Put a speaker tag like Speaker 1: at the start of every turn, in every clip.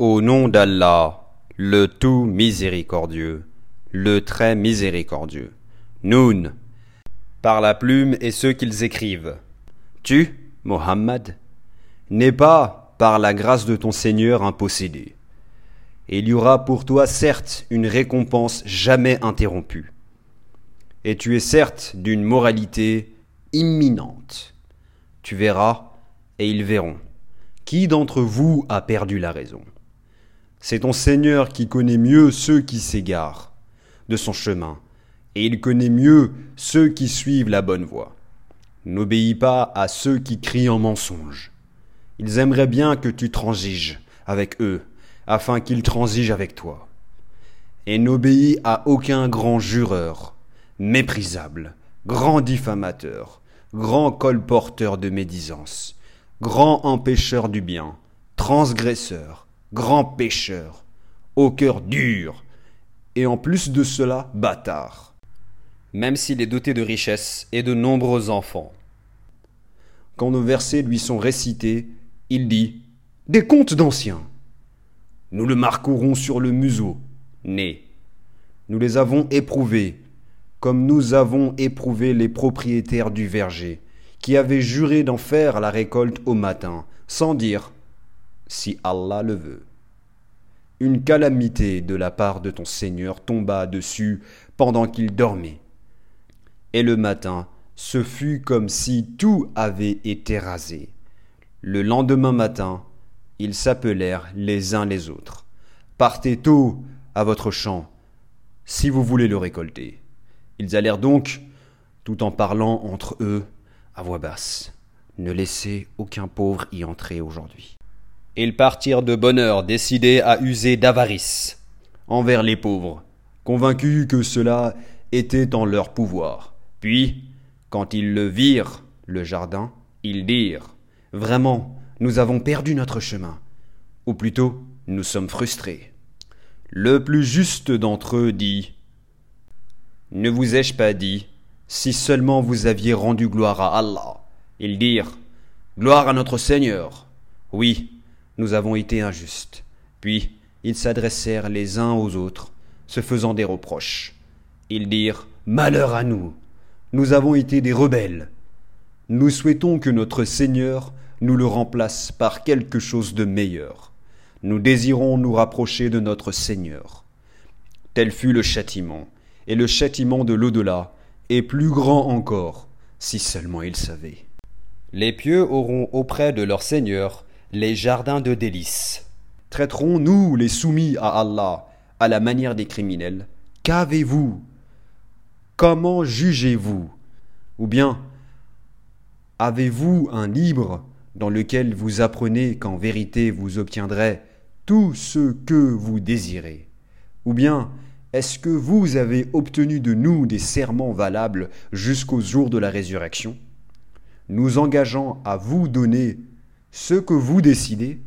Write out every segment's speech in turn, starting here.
Speaker 1: Au nom d'Allah, le tout miséricordieux, le très miséricordieux. Noun, par la plume et ceux qu'ils écrivent. Tu, Mohammed, n'es pas, par la grâce de ton Seigneur, un possédé. Il y aura pour toi certes une récompense jamais interrompue. Et tu es certes d'une moralité imminente. Tu verras, et ils verront. Qui d'entre vous a perdu la raison? C'est ton Seigneur qui connaît mieux ceux qui s'égarent de son chemin, et il connaît mieux ceux qui suivent la bonne voie. N'obéis pas à ceux qui crient en mensonge. Ils aimeraient bien que tu transiges avec eux, afin qu'ils transigent avec toi. Et n'obéis à aucun grand jureur, méprisable, grand diffamateur, grand colporteur de médisance, grand empêcheur du bien, transgresseur, grand pécheur, au cœur dur, et en plus de cela, bâtard. Même s'il est doté de richesses et de nombreux enfants. Quand nos versets lui sont récités, il dit Des contes d'anciens. Nous le marquerons sur le museau, né. Nous les avons éprouvés, comme nous avons éprouvé les propriétaires du verger, qui avaient juré d'en faire la récolte au matin, sans dire si Allah le veut. Une calamité de la part de ton Seigneur tomba dessus pendant qu'il dormait. Et le matin, ce fut comme si tout avait été rasé. Le lendemain matin, ils s'appelèrent les uns les autres. Partez tôt à votre champ, si vous voulez le récolter. Ils allèrent donc, tout en parlant entre eux, à voix basse. Ne laissez aucun pauvre y entrer aujourd'hui. Ils partirent de bonne heure, décidés à user d'avarice envers les pauvres, convaincus que cela était en leur pouvoir. Puis, quand ils le virent, le jardin, ils dirent Vraiment, nous avons perdu notre chemin. Ou plutôt, nous sommes frustrés. Le plus juste d'entre eux dit Ne vous ai-je pas dit si seulement vous aviez rendu gloire à Allah. Ils dirent Gloire à notre Seigneur. Oui, nous avons été injustes. Puis ils s'adressèrent les uns aux autres, se faisant des reproches. Ils dirent Malheur à nous. Nous avons été des rebelles. Nous souhaitons que notre Seigneur nous le remplace par quelque chose de meilleur. Nous désirons nous rapprocher de notre Seigneur. Tel fut le châtiment, et le châtiment de l'au-delà et plus grand encore, si seulement ils savaient. Les pieux auront auprès de leur Seigneur les jardins de délices. Traiterons-nous les soumis à Allah à la manière des criminels. Qu'avez-vous? Comment jugez-vous? Ou bien avez-vous un livre dans lequel vous apprenez qu'en vérité vous obtiendrez tout ce que vous désirez? Ou bien est-ce que vous avez obtenu de nous des serments valables jusqu'au jour de la résurrection, nous engageant à vous donner ce que vous décidez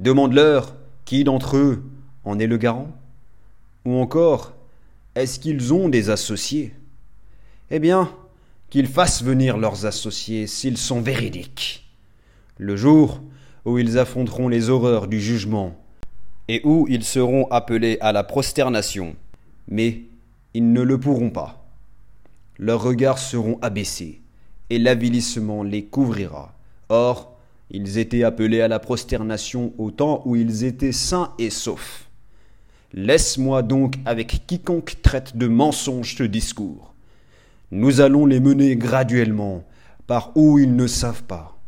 Speaker 1: Demande-leur qui d'entre eux en est le garant Ou encore, est-ce qu'ils ont des associés? Eh bien, qu'ils fassent venir leurs associés s'ils sont véridiques. Le jour où ils affronteront les horreurs du jugement et où ils seront appelés à la prosternation, mais ils ne le pourront pas. Leurs regards seront abaissés, et l'avilissement les couvrira. Or, ils étaient appelés à la prosternation au temps où ils étaient sains et saufs. Laisse-moi donc avec quiconque traite de mensonge ce discours. Nous allons les mener graduellement par où ils ne savent pas.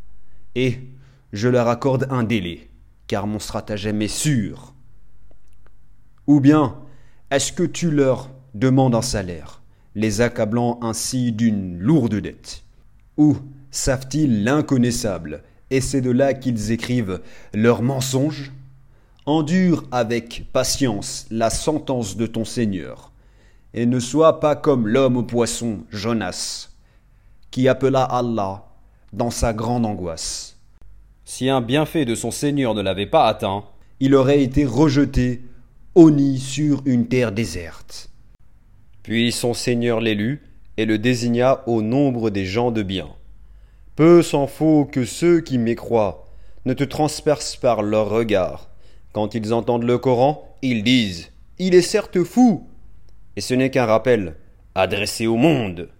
Speaker 1: Et je leur accorde un délai, car mon stratagème est sûr. Ou bien, est-ce que tu leur demandes un salaire, les accablant ainsi d'une lourde dette? Ou savent-ils l'inconnaissable, et c'est de là qu'ils écrivent leurs mensonges Endure avec patience la sentence de ton Seigneur, et ne sois pas comme l'homme au poisson, Jonas, qui appela Allah dans sa grande angoisse. Si un bienfait de son Seigneur ne l'avait pas atteint, il aurait été rejeté nid sur une terre déserte. Puis son Seigneur l'élut et le désigna au nombre des gens de bien. Peu s'en faut que ceux qui mécroient ne te transpercent par leurs regards, Quand ils entendent le Coran, ils disent Il est certes fou. Et ce n'est qu'un rappel adressé au monde.